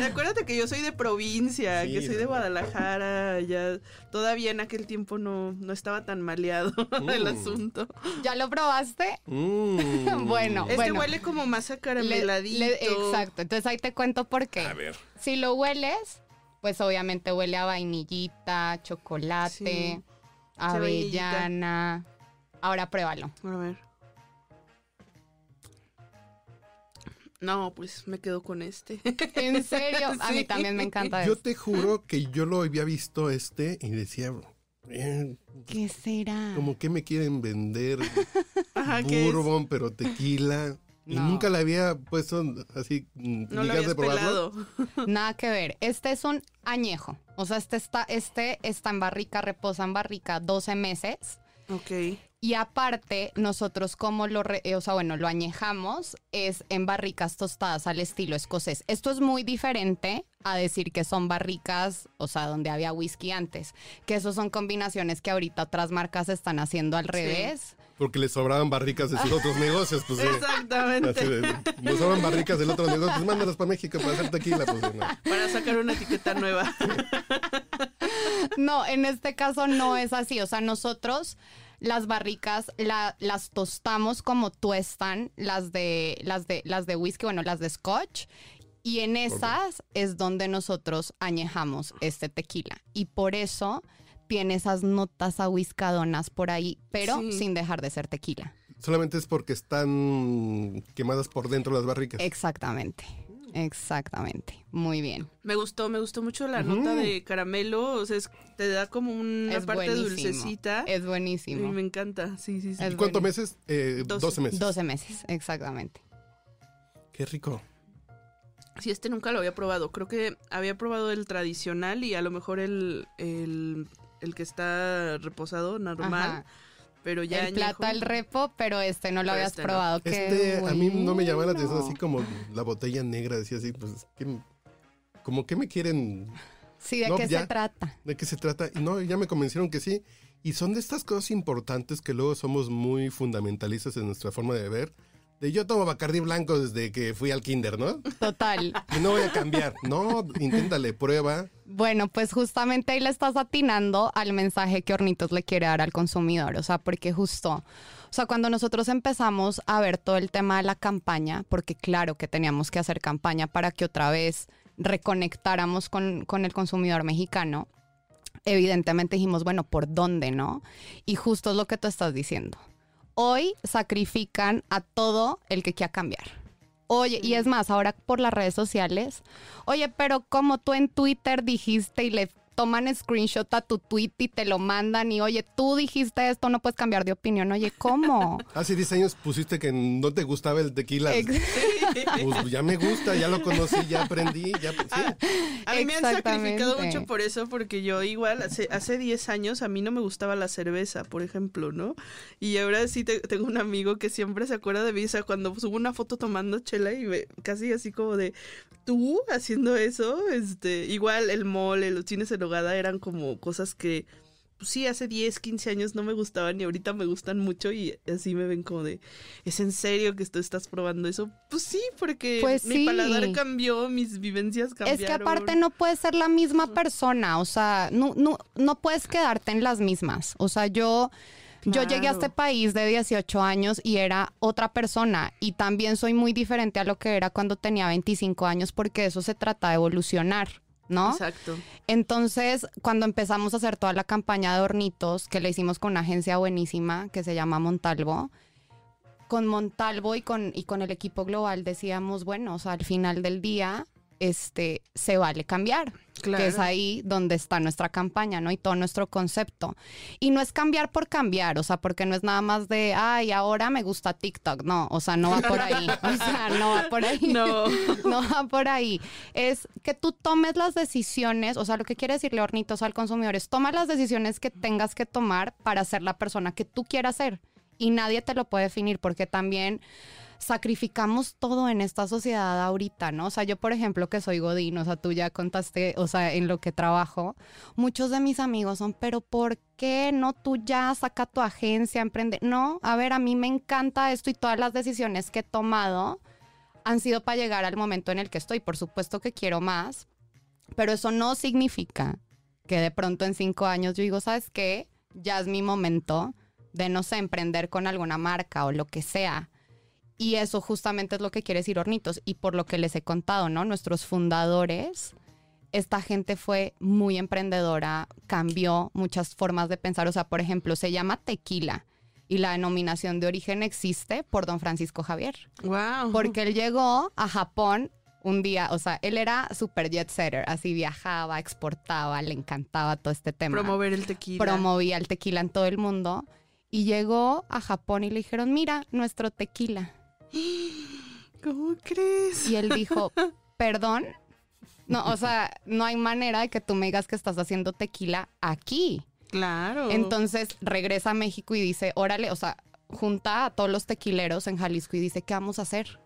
Acuérdate que yo soy de provincia, Sí, que soy de Guadalajara, ya todavía en aquel tiempo no, no estaba tan maleado <laughs> el Mm. asunto. ¿Ya lo probaste? Mm. Bueno. Este huele como más a Le- carameladito. le- exacto. Entonces ahí te cuento por qué. A ver. Si lo hueles, pues obviamente huele a vainillita, chocolate, Sí. avellana. Ahora pruébalo. A ver. No, pues me quedo con este. <laughs> ¿En serio? A mí también me encanta Yo eso. te juro que yo lo había visto este y decía, eh, ¿Qué será? como que me quieren vender <laughs> Ajá, ¿qué es? bourbon, pero tequila. Y nunca le había puesto así No lo habías de probarlo. pelado. <laughs> Nada que ver. Este es un añejo. O sea, este está, este está en barrica, reposa en barrica 12 meses. Ok. Y aparte, nosotros como lo, re- eh, o sea, bueno, lo añejamos es en barricas tostadas al estilo escocés. Esto es muy diferente a decir que son barricas, o sea, donde había whisky antes, que esos son combinaciones que ahorita otras marcas están haciendo al revés. Porque le sobraban barricas de sus <laughs> otros negocios. Pues, sí. Exactamente. Nos sobran barricas del otro negocio, pues mándalas para México para hacer tequila. Pues, no. Para sacar una etiqueta nueva. <laughs> No, en este caso no es así. O sea, nosotros las barricas las tostamos como tuestan las de, las, de, las de whisky, bueno, las de scotch. Y en esas es donde nosotros añejamos este tequila. Y por eso tiene esas notas ahuiscadonas por ahí, pero sin dejar de ser tequila. Solamente es porque están quemadas por dentro las barricas. Exactamente. Exactamente, muy bien. Me gustó, me gustó mucho la nota de caramelo, o sea, te da como una parte dulcecita. Es buenísimo. Y me encanta, sí, sí, sí. ¿Y cuántos meses? Eh, 12 meses. 12 meses, exactamente. Qué rico. Sí, este nunca lo había probado. Creo que había probado el tradicional y a lo mejor el, el, que está reposado, normal. Pero ya el plata el repo, pero este no lo habías este probado. Este a mí no me llamaba la atención así como la botella negra, decía así, pues, como que me quieren... Sí, ¿de qué se trata? ¿De qué se trata? Y no, ya me convencieron que sí. Y son de estas cosas importantes que luego somos muy fundamentalistas en nuestra forma de ver de yo tomo Bacardi blanco desde que fui al kinder, ¿no? Total. Y no voy a cambiar. No, inténtale, prueba. Bueno, pues justamente ahí le estás atinando al mensaje que Hornitos le quiere dar al consumidor. O sea, porque justo, o sea, cuando nosotros empezamos a ver todo el tema de la campaña, porque claro que teníamos que hacer campaña para que otra vez reconectáramos con, con el consumidor mexicano, evidentemente dijimos, bueno, ¿por dónde, no? Y justo es lo que tú estás diciendo hoy sacrifican a todo el que quiera cambiar. Oye, y es más, ahora por las redes sociales, oye, pero como tú en Twitter dijiste y le toman screenshot a tu tweet y te lo mandan y oye, tú dijiste esto, no puedes cambiar de opinión. Oye, ¿cómo? <laughs> Hace 10 años pusiste que no te gustaba el tequila. Pues ya me gusta, ya lo conocí, ya aprendí, ya A mí me han sacrificado mucho por eso, porque yo igual hace, hace 10 años a mí no me gustaba la cerveza, por ejemplo, ¿no? Y ahora sí tengo un amigo que siempre se acuerda de mí, o sea, cuando subo una foto tomando chela y me, casi así como de, tú haciendo eso, este, igual el mole, los cines en hogada eran como cosas que pues sí, hace 10, 15 años no me gustaban y ahorita me gustan mucho y así me ven como de, ¿es en serio que tú estás probando eso? Pues sí, porque pues mi paladar cambió, mis vivencias cambiaron. Es que aparte no puedes ser la misma persona, o sea, no, no, no puedes quedarte en las mismas. O sea, yo... Yo llegué a este país de 18 años y era otra persona y también soy muy diferente a lo que era cuando tenía 25 años porque eso se trata de evolucionar. ¿No? Exacto. Entonces, cuando empezamos a hacer toda la campaña de hornitos, que le hicimos con una agencia buenísima que se llama Montalvo, con Montalvo y con, y con el equipo global decíamos, bueno, o sea, al final del día este, se vale cambiar. Que es ahí donde está nuestra campaña, ¿no? Y todo nuestro concepto. Y no es cambiar por cambiar, o sea, porque no es nada más de, ay, ahora me gusta TikTok. No, o sea, no va por ahí. <laughs> O sea, no va por ahí. No. <laughs> no va por ahí. Es que tú tomes las decisiones, o sea, lo que quiere decirle Hornitos al consumidor es, toma las decisiones que tengas que tomar para ser la persona que tú quieras ser. Y nadie te lo puede definir, porque también sacrificamos todo en esta sociedad ahorita, ¿no? O sea, yo, por ejemplo, que soy Godín, o sea, tú ya contaste, o sea, en lo que trabajo, muchos de mis amigos son, pero ¿por qué no tú ya saca tu agencia, emprende? No, a ver, a mí me encanta esto y todas las decisiones que he tomado han sido para llegar al momento en el que estoy. Por supuesto que quiero más, pero eso no significa que de pronto en cinco años yo digo, ¿sabes qué? Ya es mi momento de, no sé, emprender con alguna marca o lo que sea y eso justamente es lo que quiere decir Hornitos. Y por lo que les he contado, ¿no? Nuestros fundadores, esta gente fue muy emprendedora, cambió muchas formas de pensar. O sea, por ejemplo, se llama tequila y la denominación de origen existe por don Francisco Javier. Wow. Porque él llegó a Japón un día, o sea, él era super jet setter, así viajaba, exportaba, le encantaba todo este tema. Promover el tequila. Promovía el tequila en todo el mundo. Y llegó a Japón y le dijeron, mira, nuestro tequila. <gasps> ¿Cómo crees? Y él dijo, perdón. No, o sea, no hay manera de que tú me digas que estás haciendo tequila aquí. Claro. Entonces regresa a México y dice, órale, o sea, junta a todos los tequileros en Jalisco y dice, ¿qué vamos a hacer?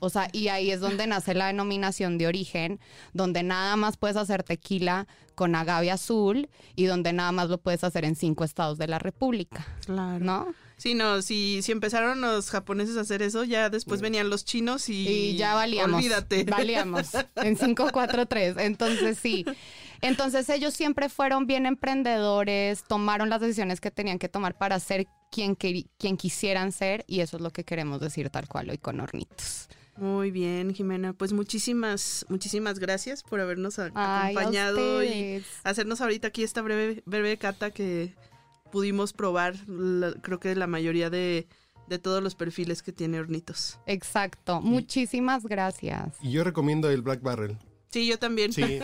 O sea, y ahí es donde nace la denominación de origen, donde nada más puedes hacer tequila con agave azul y donde nada más lo puedes hacer en cinco estados de la República. Claro. ¿No? Sí, no, si, si empezaron los japoneses a hacer eso, ya después venían los chinos y, y ya valíamos. Olvídate. <laughs> Valíamos en 543. Entonces, sí. Entonces ellos siempre fueron bien emprendedores, tomaron las decisiones que tenían que tomar para ser quien, quien quisieran ser y eso es lo que queremos decir tal cual hoy con Hornitos. Muy bien, Jimena. Pues muchísimas, muchísimas gracias por habernos acompañado y hacernos ahorita aquí esta breve, breve cata que pudimos probar, creo que la mayoría de, de todos los perfiles que tiene Hornitos. Exacto. Muchísimas gracias. Y yo recomiendo el Black Barrel. Sí, yo también. Sí,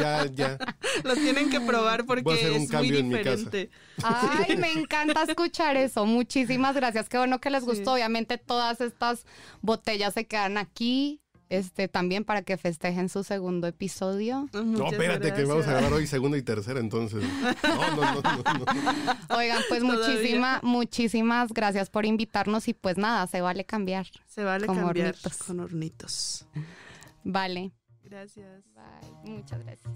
ya, ya. <laughs> Lo tienen que probar porque es muy diferente. <laughs> Ay, me encanta escuchar eso. Muchísimas gracias. Qué bueno que les gustó. Obviamente todas estas botellas se quedan aquí. Este, también para que festejen su segundo episodio. no, espérate, que vamos a grabar hoy segundo y tercero, entonces. No, no, no, no. <laughs> Oigan, pues muchísimas, muchísimas gracias por invitarnos y pues nada, se vale cambiar. Se vale cambiar con hornitos. Vale. Gracias. Bye. Muchas gracias.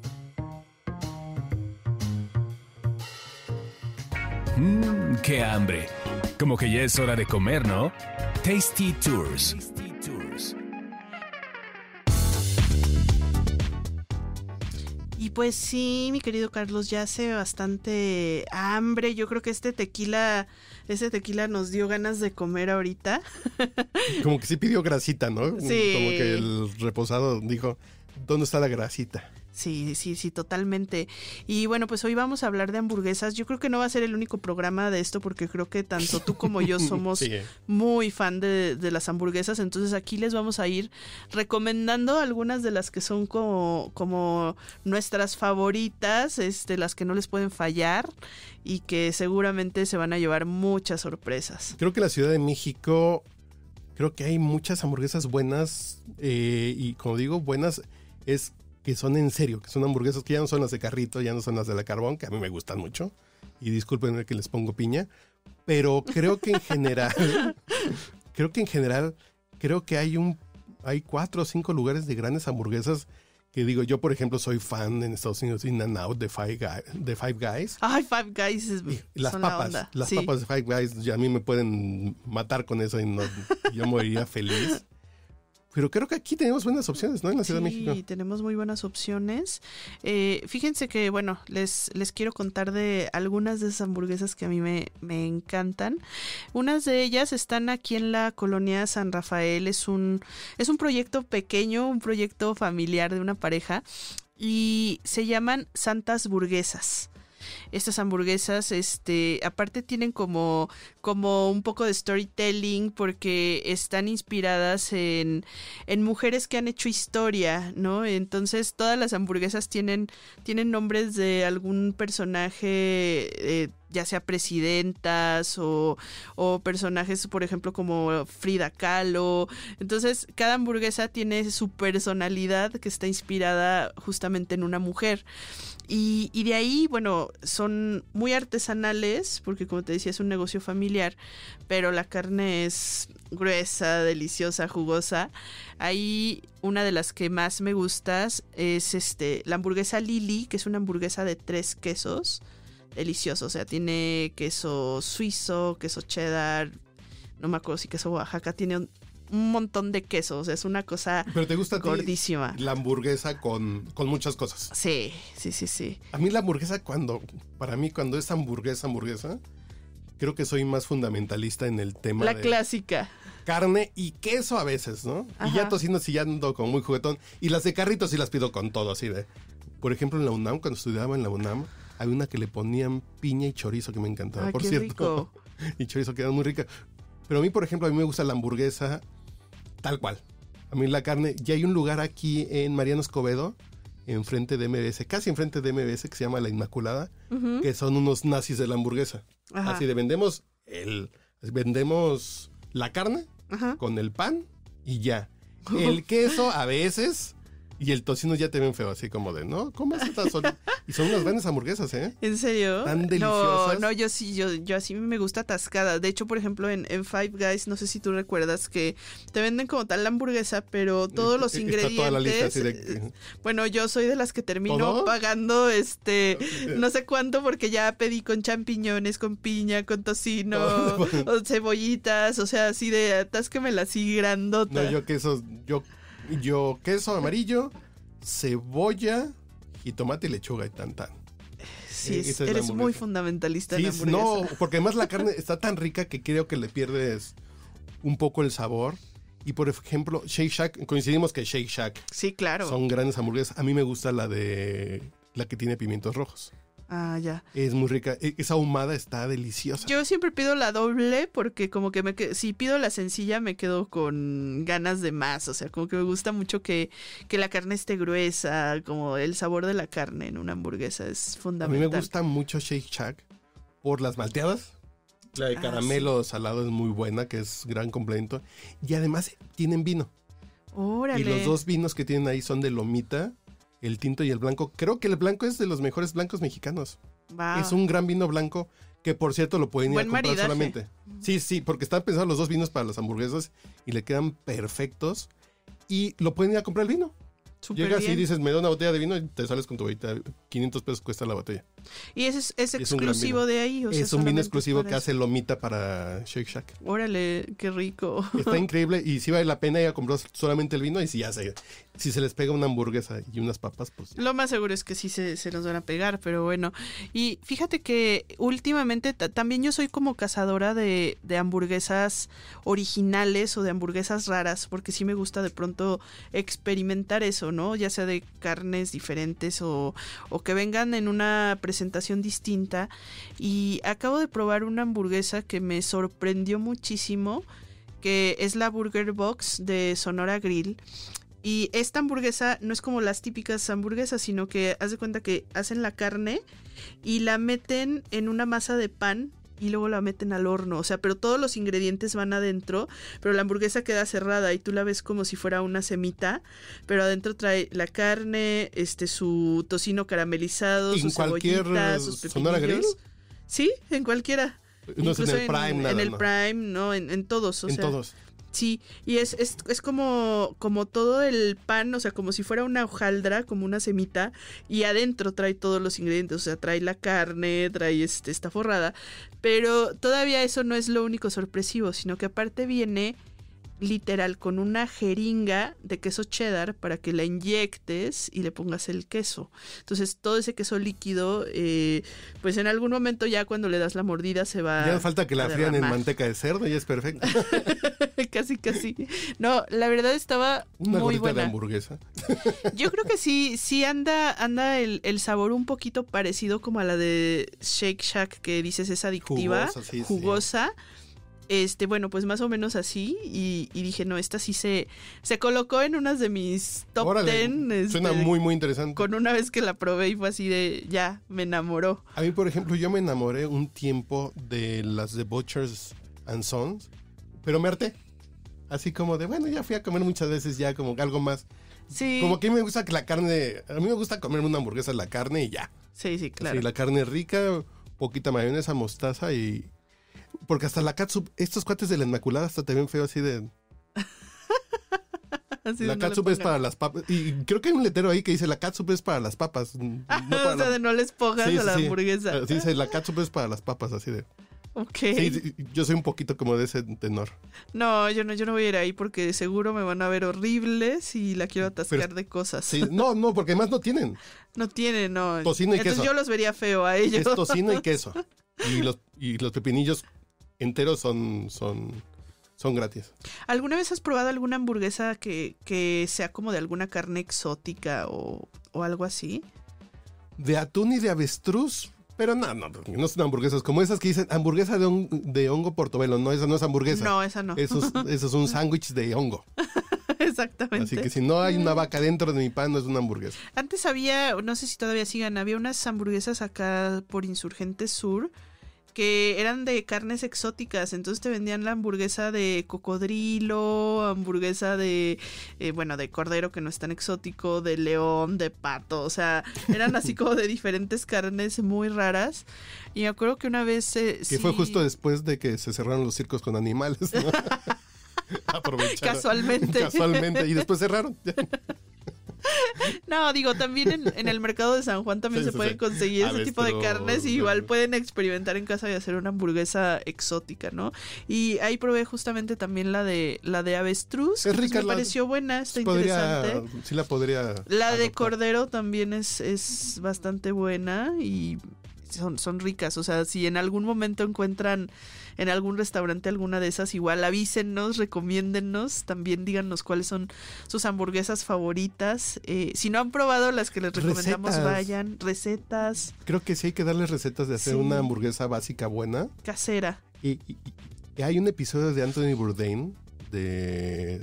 Mmm, qué hambre. Como que ya es hora de comer, ¿no? Tasty Tours. Tasty Tours. Pues sí, mi querido Carlos, ya hace bastante hambre. Yo creo que este tequila, este tequila nos dio ganas de comer ahorita. <laughs> Como que sí pidió grasita, ¿no? Sí. Como que el reposado dijo, ¿Dónde está la grasita? Sí, sí, sí, totalmente. Y bueno, pues hoy vamos a hablar de hamburguesas. Yo creo que no va a ser el único programa de esto porque creo que tanto tú como yo <laughs> somos muy fan de, las hamburguesas. Entonces aquí les vamos a ir recomendando algunas de las que son como, como nuestras favoritas, este, las que no les pueden fallar y que seguramente se van a llevar muchas sorpresas. Creo que la Ciudad de México, creo que hay muchas hamburguesas buenas eh, y como digo, buenas es que son en serio, que son hamburguesas que ya no son las de carrito, ya no son las de la carbón, que a mí me gustan mucho. Y discúlpenme que les pongo piña, pero creo que en general, <laughs> creo que en general, creo que hay un, hay cuatro o cinco lugares de grandes hamburguesas que digo, yo por ejemplo soy fan en Estados Unidos In and Out de Five, de Five Guys. Ay, Five Guys es Las papas, las papas de Five Guys, ya a mí me pueden matar con eso y no, yo moriría feliz. Pero creo que aquí tenemos buenas opciones, ¿no? En la Ciudad de México. Sí, tenemos muy buenas opciones. Eh, fíjense que, bueno, les, les quiero contar de algunas de esas hamburguesas que a mí me, me encantan. Unas de ellas están aquí en la colonia San Rafael. Es un, es un proyecto pequeño, un proyecto familiar de una pareja. Y se llaman Santas Burguesas estas hamburguesas, este, aparte tienen como, como un poco de storytelling porque están inspiradas en, en mujeres que han hecho historia, ¿no? Entonces todas las hamburguesas tienen, tienen nombres de algún personaje eh, ya sea presidentas o, o, personajes, por ejemplo, como Frida Kahlo. Entonces, cada hamburguesa tiene su personalidad que está inspirada justamente en una mujer. Y, de ahí, bueno, son muy artesanales, porque como te decía, es un negocio familiar, pero la carne es gruesa, deliciosa, jugosa. Ahí una de las que más me gustas es este, la hamburguesa Lili, que es una hamburguesa de tres quesos. Delicioso, o sea, tiene queso suizo, queso cheddar, no me acuerdo si queso Oaxaca, tiene un, un montón de quesos. Es una cosa Pero te gusta gordísima. la hamburguesa con, con muchas cosas. Sí, sí, sí, sí. A mí la hamburguesa cuando, para mí cuando es hamburguesa, hamburguesa, creo que soy más fundamentalista en el tema La clásica. Carne y queso a veces, ¿no? Y ya tocino si ya ando como muy juguetón. Y las de carritos sí las pido con todo, así de... Por ejemplo, en la UNAM, cuando estudiaba en la UNAM, había una que le ponían piña y chorizo que me encantaba, por cierto. <laughs> y chorizo queda muy rica. Pero a mí, por ejemplo, a mí me gusta la hamburguesa tal cual. A mí la carne, ya hay un lugar aquí en Mariano Escobedo, enfrente de MBS, casi enfrente de MBS, que se llama La Inmaculada, que son unos nazis de la hamburguesa. Así de vendemos el, vendemos la carne con el pan y ya. <laughs> El queso a veces y el tocino ya te ven feo, así como de, ¿no? ¿Cómo es esta Y son unas grandes hamburguesas, ¿eh? <laughs> ¿En serio? Tan deliciosas. No, no, yo sí, yo, yo así me gusta atascada. De hecho, por ejemplo, en, Five Guys, no sé si tú recuerdas que te venden como tal la hamburguesa, pero todos los ingredientes. Toda la lista así de... Eh, bueno, yo soy de las que termino pagando este <laughs> no sé cuánto porque ya pedí con champiñones, con piña, con tocino, <laughs> o cebollitas, o sea, así de atásquemela así grandota. No, yo queso, yo yo queso amarillo, cebolla, y tomate y lechuga y tan tan. Sí, Eh, es- eres muy fundamentalista Sí, en no, <laughs> porque además la carne está tan rica que creo que le pierdes un poco el sabor. Y por ejemplo, Shake Shack, coincidimos que Shake Shack Sí, claro. son grandes hamburguesas. A mí me gusta la de la que tiene pimientos rojos. Ah, ya. Es muy rica. E- Esa ahumada está deliciosa. Yo siempre pido la doble porque como que me si pido la sencilla me quedo con ganas de más, o sea, como que me gusta mucho que, que la carne esté gruesa, como el sabor de la carne en una hamburguesa es A mí fundamental. me gusta mucho Shake Shack por las malteadas. La de Ah, caramelo salado es muy buena, que es gran complemento. Y además tienen vino. Órale. Y los dos vinos que tienen ahí son de lomita, el tinto y el blanco. Creo que el blanco es de los mejores blancos mexicanos. Es un gran vino blanco que por cierto lo pueden ir Buen a comprar maridaje. solamente. Sí, sí, porque están pensados los dos vinos para las hamburguesas y le quedan perfectos. Y lo pueden ir a comprar el vino. Súper Llegas y dices, me da una botella de vino y te sales con tu botella. 500 pesos cuesta la botella. Y ese es, exclusivo de ahí. O sea, es un vino exclusivo que eso. hace Lomita para Shake Shack. Órale, qué rico. Está <laughs> increíble y sí vale la pena ir a comprar solamente el vino y si ya se, si se les pega una hamburguesa y unas papas, pues Lo más seguro es que sí se, se nos van a pegar, pero bueno. Y fíjate que últimamente ta- también yo soy como cazadora de, de hamburguesas originales o de hamburguesas raras, porque sí me gusta de pronto experimentar eso, Ya sea de carnes diferentes o, o que vengan en una presentación distinta. Y acabo de probar una hamburguesa que me sorprendió muchísimo, que es la Burger Box de Sonora Grill. Y esta hamburguesa no es como las típicas hamburguesas, sino que haz de cuenta que hacen la carne y la meten en una masa de pan y luego la meten al horno. O sea, pero todos los ingredientes van adentro, pero la hamburguesa queda cerrada y tú la ves como si fuera una semita, pero adentro trae la carne, este su tocino caramelizado, ¿En sus cualquier, sus Sonora Grill? Sí, en cualquiera. no es en Incluso el Prime nada, En el ¿no? Prime, no, en, en todos. O en sea, todos. Sí, y es, es, es como, como todo el pan, o sea, como si fuera una hojaldra, como una semita, y adentro trae todos los ingredientes, o sea, trae la carne, trae este, esta forrada, pero todavía eso no es lo único sorpresivo, sino que aparte viene literal con una jeringa de queso cheddar para que la inyectes y le pongas el queso. Entonces todo ese queso líquido, eh, pues en algún momento ya cuando le das la mordida se va... Ya falta que la frían en manteca de cerdo y es perfecto. <laughs> casi, casi. No, la verdad estaba Una muy gordita de buena. hamburguesa. <laughs> Yo creo que sí, sí anda, anda el, el sabor un poquito parecido como a la de Shake Shack que dices es adictiva, Jugosa, sí, sí. Este, bueno, pues más o menos así. Y, y dije, no, esta sí se, se colocó en unas de mis top Órale, 10. Suena este, muy, muy interesante. Con una vez que la probé y fue así de, ya, me enamoró. A mí, por ejemplo, yo me enamoré un tiempo de las de Butchers and Sons, pero me harté. Así como de, bueno, ya fui a comer muchas veces ya como algo más. Sí, Como que a mí me gusta que la carne, a mí me gusta comerme una hamburguesa la carne y ya. sí, sí, claro. Sí, la carne rica, poquita mayonesa, mostaza y... Porque hasta la catsup, estos cuates de la Inmaculada hasta te ven feo así de... <laughs> Así la no le catsup es para las papas. Y creo que hay un letrero ahí que dice la catsup es para las papas. No <laughs> para o sea, la- de no les pongas Sí, a la sí, sí. hamburguesa. Así dice, la catsup es para las papas, así de... Ok. Sí, sí, yo soy un poquito como de ese tenor. No, yo no, yo no voy a ir ahí porque seguro me van a ver horribles y la quiero atascar Pero- de cosas. Sí, no, no, porque además no tienen. <laughs> No tiene, no. Tocino y Entonces queso. yo los vería feo a ellos. Es tocino y queso. Y los, y los pepinillos enteros son, son, son gratis. ¿Alguna vez has probado alguna hamburguesa que, que sea como de alguna carne exótica o, o algo así? De atún y de avestruz. Pero no, no, no son hamburguesas como esas que dicen hamburguesa de, de hongo portobelo. No, esa no es hamburguesa. No, esa no. Eso es, <laughs> eso es un sándwich de hongo. Exactamente. Así que si no hay una vaca dentro de mi pan, no es una hamburguesa. Antes había, no sé si todavía sigan, había unas hamburguesas acá por Insurgente Sur que eran de carnes exóticas, entonces te vendían la hamburguesa de cocodrilo, hamburguesa de, eh, bueno, de cordero que no es tan exótico, de león, de pato, o sea, eran así <laughs> como de diferentes carnes muy raras. Y me acuerdo que una vez... eh, Que sí- fue justo después de que se cerraron los circos con animales. ¿no? <laughs> <laughs> Aprovecharon. Casualmente. Casualmente. Y después cerraron. No, digo, también en, en el mercado de San Juan también Sí, se sí, pueden sí. conseguir ese tipo de carnes y igual pueden experimentar en casa y hacer una hamburguesa exótica, ¿no? Y ahí probé justamente también la de la de avestruz, Es pues, rica me la- pareció buena, está podría, interesante. sí la podría. La de cordero también es, es bastante buena y son, son ricas. O sea, si en algún momento encuentran en algún restaurante alguna de esas, igual avísennos, recomiéndennos, también díganos cuáles son sus hamburguesas favoritas. Eh, si no han probado las que les recomendamos, Recetas. vayan. Recetas, Creo que sí hay que darles recetas de hacer Sí. una hamburguesa básica buena. casera. Y, y- y hay un episodio de Anthony Bourdain de,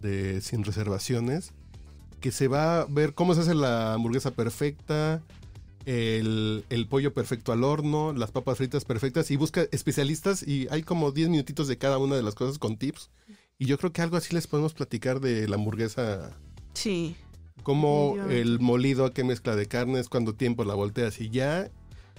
de Sin Reservaciones que se va a ver cómo se hace la hamburguesa perfecta, el, el pollo perfecto al horno, las papas fritas perfectas y busca especialistas y hay como 10 minutitos de cada una de las cosas con tips. Y yo creo que algo así les podemos platicar de la hamburguesa, Sí. como el molido, qué mezcla de carnes, cuánto tiempo la volteas y ya.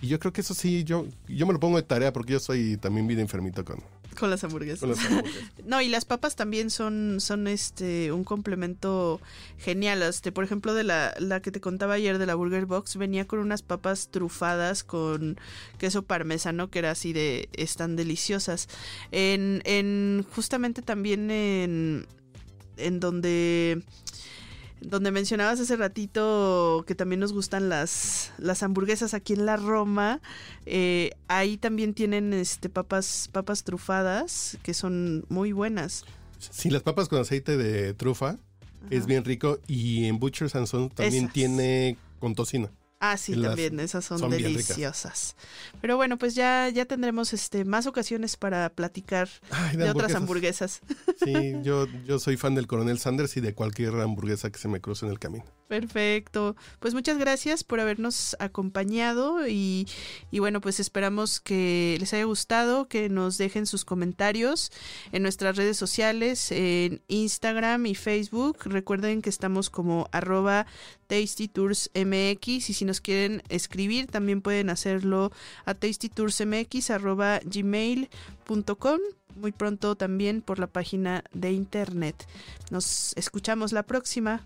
Y yo creo que eso sí, yo, yo me lo pongo de tarea porque yo soy también bien enfermito con, Con las hamburguesas. con las hamburguesas. <laughs> No, y las papas también son, son este un complemento genial. Este, por ejemplo, de la, la que te contaba ayer de la Burger Box, venía con unas papas trufadas con queso parmesano, que era así de, están deliciosas. En, en justamente también en, en donde donde mencionabas hace ratito que también nos gustan las, las hamburguesas aquí en la Roma, eh, ahí también tienen este papas, papas trufadas que son muy buenas. Sí, las papas con aceite de trufa es bien rico y en Butcher's and Sons también Esas. tiene con tocino. Ah, sí, Las- también, esas son, deliciosas. Pero bueno, pues ya, ya tendremos este más ocasiones para platicar Ay, de otras hamburguesas. Sí, <laughs> yo, yo soy fan del Coronel Sanders y de cualquier hamburguesa que se me cruce en el camino. Perfecto. Pues muchas gracias por habernos acompañado y, y bueno, pues esperamos que les haya gustado, que nos dejen sus comentarios en nuestras redes sociales, en Instagram y Facebook. Recuerden que estamos como arroba tastytoursmx y si nos quieren escribir también pueden hacerlo a tastytoursmx arroba muy pronto también por la página de internet. Nos escuchamos la próxima.